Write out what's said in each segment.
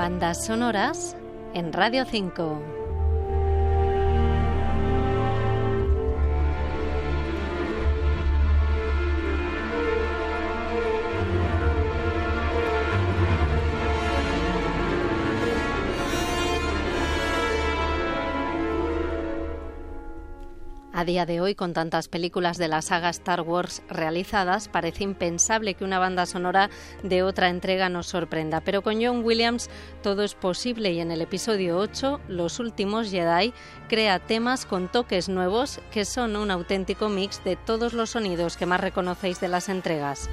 Bandas sonoras en Radio 5. A día de hoy, con tantas películas de la saga Star Wars realizadas, parece impensable que una banda sonora de otra entrega nos sorprenda. Pero con John Williams todo es posible y en el episodio 8, Los Últimos Jedi, crea temas con toques nuevos que son un auténtico mix de todos los sonidos que más reconocéis de las entregas.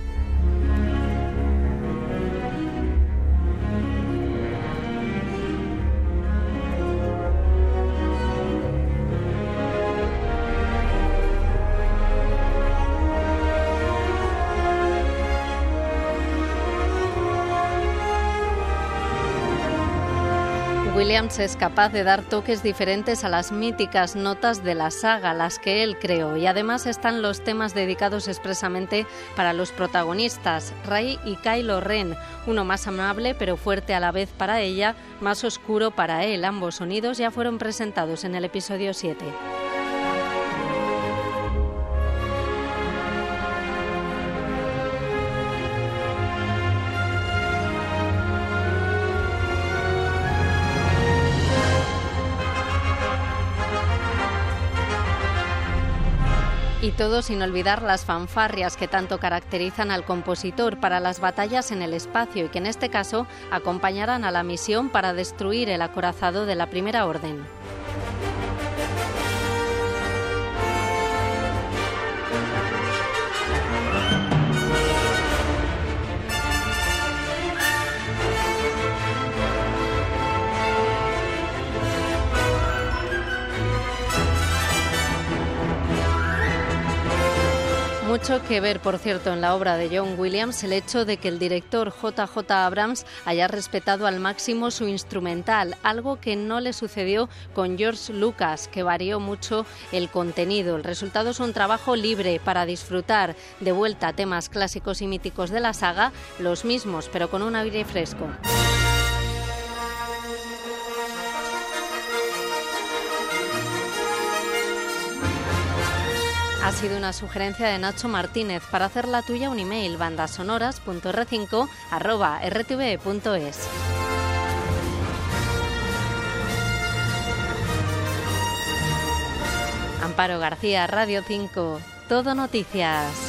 Williams es capaz de dar toques diferentes a las míticas notas de la saga, las que él creó, y además están los temas dedicados expresamente para los protagonistas, Ray y Kylo Ren, uno más amable pero fuerte a la vez para ella, más oscuro para él. Ambos sonidos ya fueron presentados en el episodio 7. Todo sin olvidar las fanfarrias que tanto caracterizan al compositor para las batallas en el espacio y que en este caso acompañarán a la misión para destruir el acorazado de la Primera Orden. Mucho que ver, por cierto, en la obra de John Williams el hecho de que el director JJ Abrams haya respetado al máximo su instrumental, algo que no le sucedió con George Lucas, que varió mucho el contenido. El resultado es un trabajo libre para disfrutar de vuelta temas clásicos y míticos de la saga, los mismos, pero con un aire fresco. Ha sido una sugerencia de Nacho Martínez. Para hacer la tuya, un email bandasonoras.r5.rtv.es. Amparo García, Radio 5. Todo Noticias.